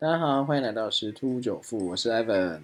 大家好，欢迎来到十突九富，我是 Evan。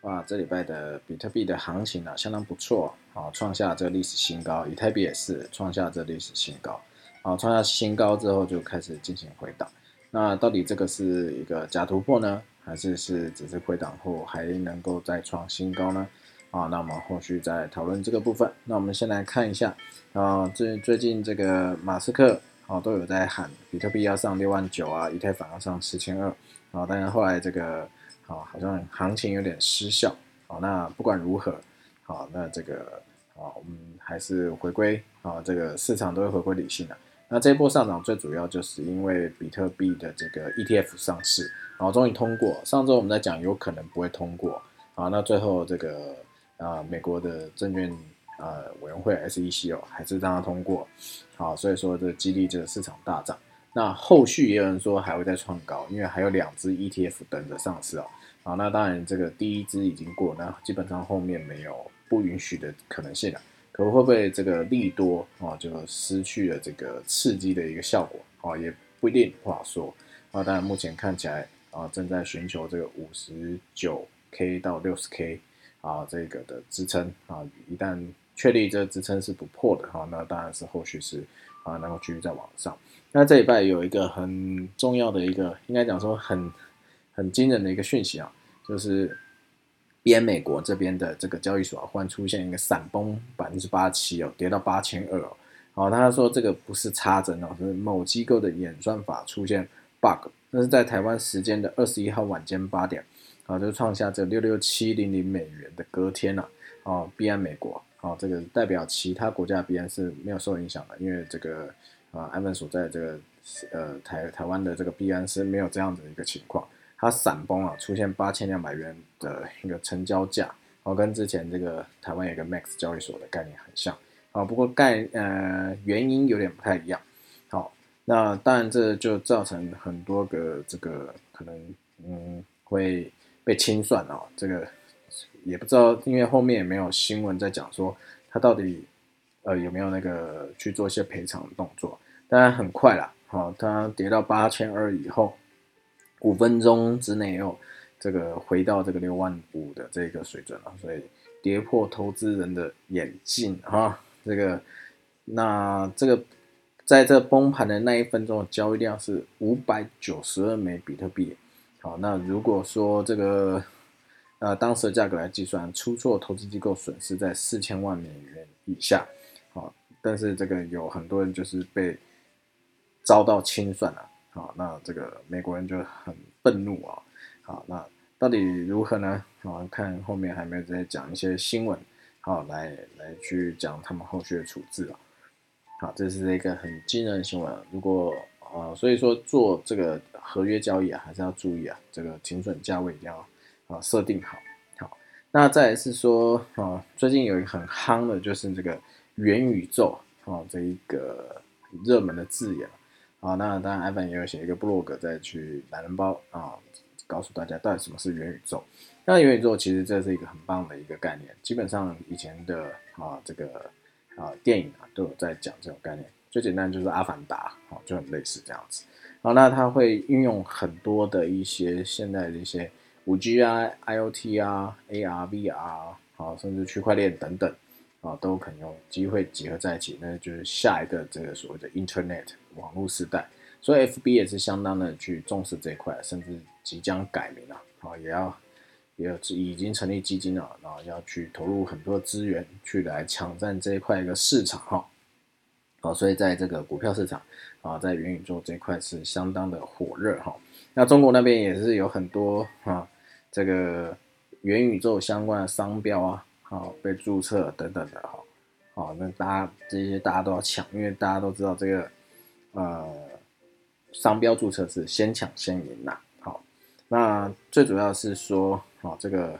哇，这礼拜的比特币的行情啊，相当不错，好，创下这个历史新高，以太币也是创下这历史新高，好，创下新高之后就开始进行回档。那到底这个是一个假突破呢，还是是只是回档后还能够再创新高呢？啊，那我们后续再讨论这个部分。那我们先来看一下，啊，最最近这个马斯克啊都有在喊比特币要上六万九啊，以太坊要上四千二啊，但是后来这个啊好像行情有点失效啊。那不管如何，好，那这个啊我们还是回归啊，这个市场都会回归理性的。那这一波上涨最主要就是因为比特币的这个 ETF 上市，然后终于通过。上周我们在讲有可能不会通过啊，那最后这个。啊，美国的证券呃委员会 SEC 哦，还是让它通过，好，所以说这激励这个市场大涨。那后续也有人说还会再创高，因为还有两只 ETF 等着上市哦。好，那当然这个第一只已经过，那基本上后面没有不允许的可能性了。可会不会这个利多啊，就失去了这个刺激的一个效果啊，也不一定不好说啊。当然目前看起来啊，正在寻求这个五十九 K 到六十 K。啊，这个的支撑啊，一旦确立这个支撑是不破的哈，那当然是后续是啊能够继续再往上。那这一拜有一个很重要的一个，应该讲说很很惊人的一个讯息啊，就是边美国这边的这个交易所啊，忽然出现一个闪崩百分之八七哦，跌到八千二哦。好，他说这个不是插针哦，是某机构的演算法出现 bug，那是在台湾时间的二十一号晚间八点。啊，就创下这六六七零零美元的隔天了。哦，币安美国，哦，这个代表其他国家币安是没有受影响的，因为这个啊，安文所在这个呃台台湾的这个币安是没有这样子的一个情况，它闪崩啊，出现八千两百元的一个成交价，哦，跟之前这个台湾有个 Max 交易所的概念很像，啊，不过概呃原因有点不太一样。好，那当然这就造成很多个这个可能嗯会。被清算哦，这个也不知道，因为后面也没有新闻在讲说他到底呃有没有那个去做一些赔偿的动作。当然很快啦，好，它跌到八千二以后，五分钟之内又这个回到这个六万五的这个水准了，所以跌破投资人的眼镜啊。这个那这个在这崩盘的那一分钟的交易量是五百九十二枚比特币。好，那如果说这个，呃，当时的价格来计算，出错投资机构损失在四千万美元以下，好，但是这个有很多人就是被遭到清算了，好，那这个美国人就很愤怒啊，好，那到底如何呢？好，看后面还没有再讲一些新闻，好，来来去讲他们后续的处置啊，好，这是一个很惊人的新闻，如果。啊，所以说做这个合约交易啊，还是要注意啊，这个停损价位一定要啊设定好。好，那再来是说啊，最近有一个很夯的，就是这个元宇宙啊，这一个热门的字眼啊。那当然，艾凡也有写一个 blog 再去懒人包啊，告诉大家到底什么是元宇宙。那元宇宙其实这是一个很棒的一个概念，基本上以前的啊这个啊电影啊都有在讲这种概念。最简单就是阿凡达，好就很类似这样子，好，那它会运用很多的一些现在的一些五 G 啊、IOT 啊、AR、VR，好，甚至区块链等等，啊，都可能有机会结合在一起，那就是下一个这个所谓的 Internet 网络时代。所以 FB 也是相当的去重视这一块，甚至即将改名了，啊，也要也要已经成立基金了，然后要去投入很多资源去来抢占这一块一个市场，哈。好，所以在这个股票市场啊，在元宇宙这块是相当的火热哈。那中国那边也是有很多啊，这个元宇宙相关的商标啊，好被注册等等的哈。好，那大家这些大家都要抢，因为大家都知道这个呃商标注册是先抢先赢呐。好，那最主要是说，好这个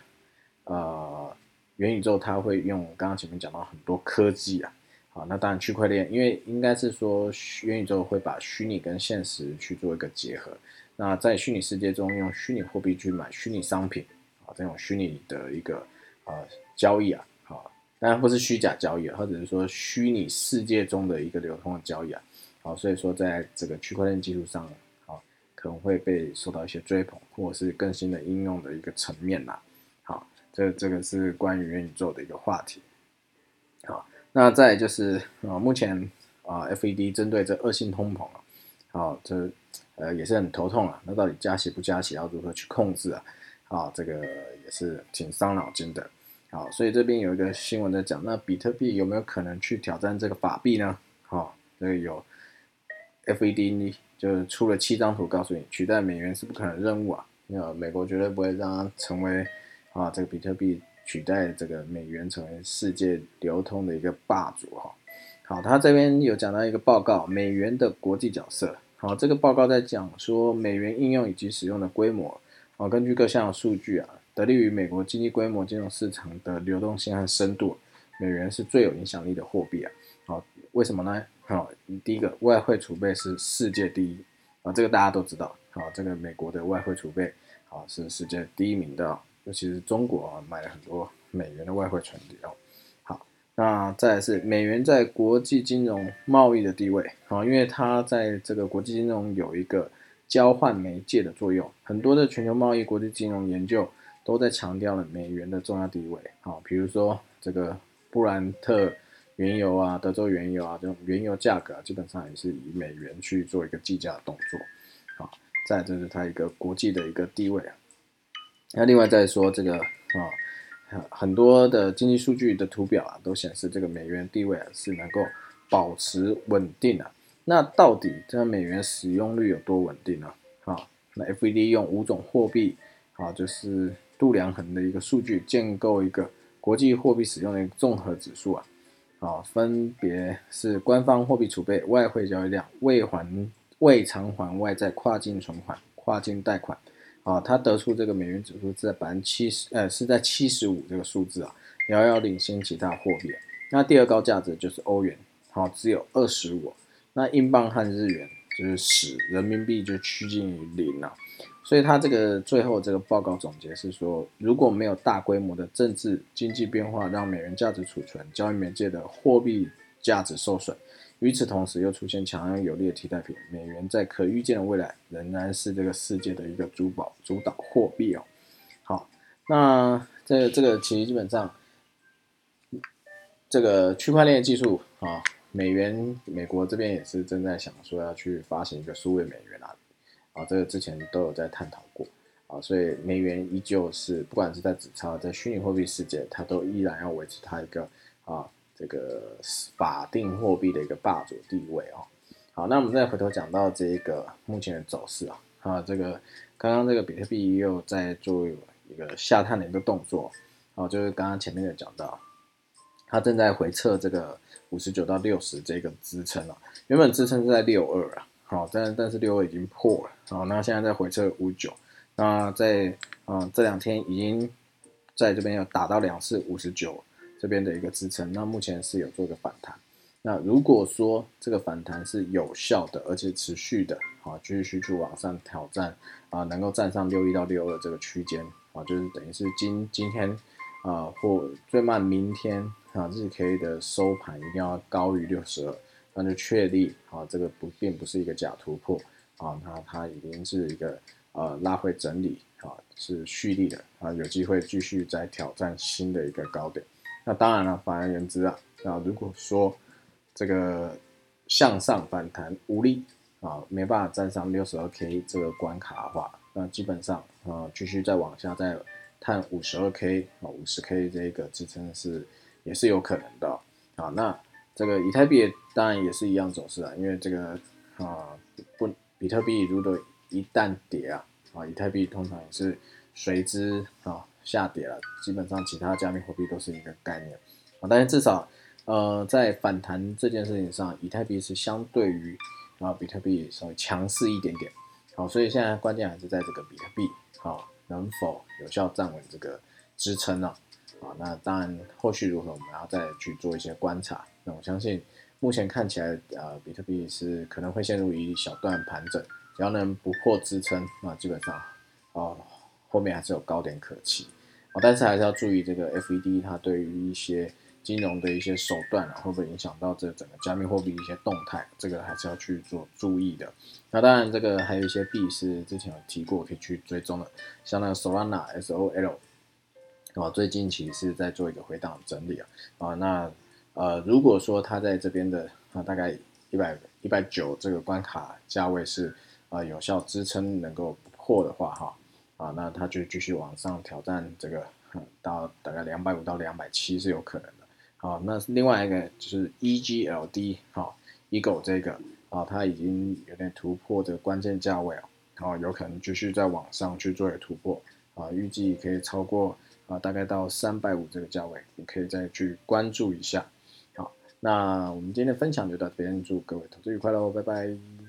呃元宇宙它会用刚刚前面讲到很多科技啊。好，那当然区块链，因为应该是说元宇宙会把虚拟跟现实去做一个结合。那在虚拟世界中用虚拟货币去买虚拟商品，啊，这种虚拟的一个呃交易啊，好，当然不是虚假交易，或者是说虚拟世界中的一个流通的交易啊，好，所以说在这个区块链技术上，好，可能会被受到一些追捧，或者是更新的应用的一个层面啦。好，这这个是关于元宇宙的一个话题。好，那再就是啊，目前啊，FED 针对这恶性通膨啊，好，这呃也是很头痛啊。那到底加息不加息，要如何去控制啊？啊，这个也是挺伤脑筋的。好，所以这边有一个新闻在讲，那比特币有没有可能去挑战这个法币呢？好，这个有 FED 就是出了七张图，告诉你取代美元是不可能任务啊。那美国绝对不会让它成为啊，这个比特币取代这个美元成为世界流通的一个霸主哈。好，他这边有讲到一个报告，美元的国际角色。好，这个报告在讲说美元应用以及使用的规模。啊，根据各项数据啊。得力于美国经济规模、金融市场的流动性和深度，美元是最有影响力的货币啊！好，为什么呢？好，第一个，外汇储备是世界第一啊，这个大家都知道。好，这个美国的外汇储备啊是世界第一名的，尤其是中国啊买了很多美元的外汇存底哦。那再是美元在国际金融贸易的地位啊，因为它在这个国际金融有一个交换媒介的作用，很多的全球贸易、国际金融研究。都在强调了美元的重要地位，好，比如说这个布兰特原油啊、德州原油啊这种原油价格，基本上也是以美元去做一个计价的动作，好，再就是它一个国际的一个地位啊。那另外再说这个啊，很多的经济数据的图表啊，都显示这个美元地位啊是能够保持稳定啊。那到底这个美元使用率有多稳定呢？啊，那 FED 用五种货币啊，就是。度量衡的一个数据，建构一个国际货币使用的一个综合指数啊，啊，分别是官方货币储备、外汇交易量、未还未偿还外债、跨境存款、跨境贷款，啊，他得出这个美元指数在百分之七十，呃，是在七十五这个数字啊，遥遥领先其他货币。那第二高价值就是欧元，好，只有二十五。那英镑和日元就是十，人民币就趋近于零了。所以他这个最后这个报告总结是说，如果没有大规模的政治经济变化让美元价值储存、交易媒介的货币价值受损，与此同时又出现强而有力的替代品，美元在可预见的未来仍然是这个世界的一个主保主导货币哦。好，那这这个其实基本上，这个区块链技术啊，美元美国这边也是正在想说要去发行一个数位美元啊。啊，这个之前都有在探讨过啊，所以美元依旧是不管是在纸钞，在虚拟货币世界，它都依然要维持它一个啊这个法定货币的一个霸主地位哦。好，那我们再回头讲到这个目前的走势啊，啊，这个刚刚这个比特币又在做一个下探的一个动作啊，就是刚刚前面有讲到，它正在回测这个五十九到六十这个支撑了，原本支撑是在六二啊。好，但但是六二已经破了，好，那现在在回撤五九，那在嗯这两天已经在这边要打到两次五十九这边的一个支撑，那目前是有做一个反弹，那如果说这个反弹是有效的，而且持续的，好，继续去往上挑战啊，能够站上六一到六二这个区间，啊，就是等于是今今天啊或最慢明天啊日 K 的收盘一定要高于六十二。那就确立啊，这个不并不是一个假突破啊，那它已经是一个呃拉回整理啊，是蓄力的啊，有机会继续再挑战新的一个高点。那当然了，反而言之啊，啊如果说这个向上反弹无力啊，没办法站上六十二 K 这个关卡的话，那基本上啊继续再往下再探五十二 K 啊五十 K 这个支撑是也是有可能的啊，那。这个以太币当然也是一样走势啊，因为这个啊不，比特币如果一旦跌啊，啊以太币通常也是随之啊下跌了，基本上其他加密货币都是一个概念啊，但是至少呃在反弹这件事情上，以太币是相对于啊比特币稍微强势一点点，好，所以现在关键还是在这个比特币啊能否有效站稳这个支撑呢？啊，那当然后续如何，我们要再去做一些观察。那我相信，目前看起来，呃，比特币是可能会陷入一小段盘整，只要能不破支撑，那基本上，后面还是有高点可期。哦，但是还是要注意这个 FED 它对于一些金融的一些手段啊，会不会影响到这整个加密货币一些动态？这个还是要去做注意的。那当然，这个还有一些币是之前有提过，可以去追踪的，像那个 Solana S O L，啊，最近其实是在做一个回档整理啊，啊，那呃，如果说它在这边的啊，大概一百一百九这个关卡价位是啊有效支撑能够破的话，哈，啊，那它就继续往上挑战这个到大概两百五到两百七是有可能的。好，那另外一个就是 EGLD，好，Eagle 这个啊，它已经有点突破这个关键价位啊，好，有可能继续在往上去做一个突破啊，预计可以超过啊，大概到三百五这个价位，你可以再去关注一下。好，那我们今天的分享就到这边，祝各位投资愉快喽，拜拜。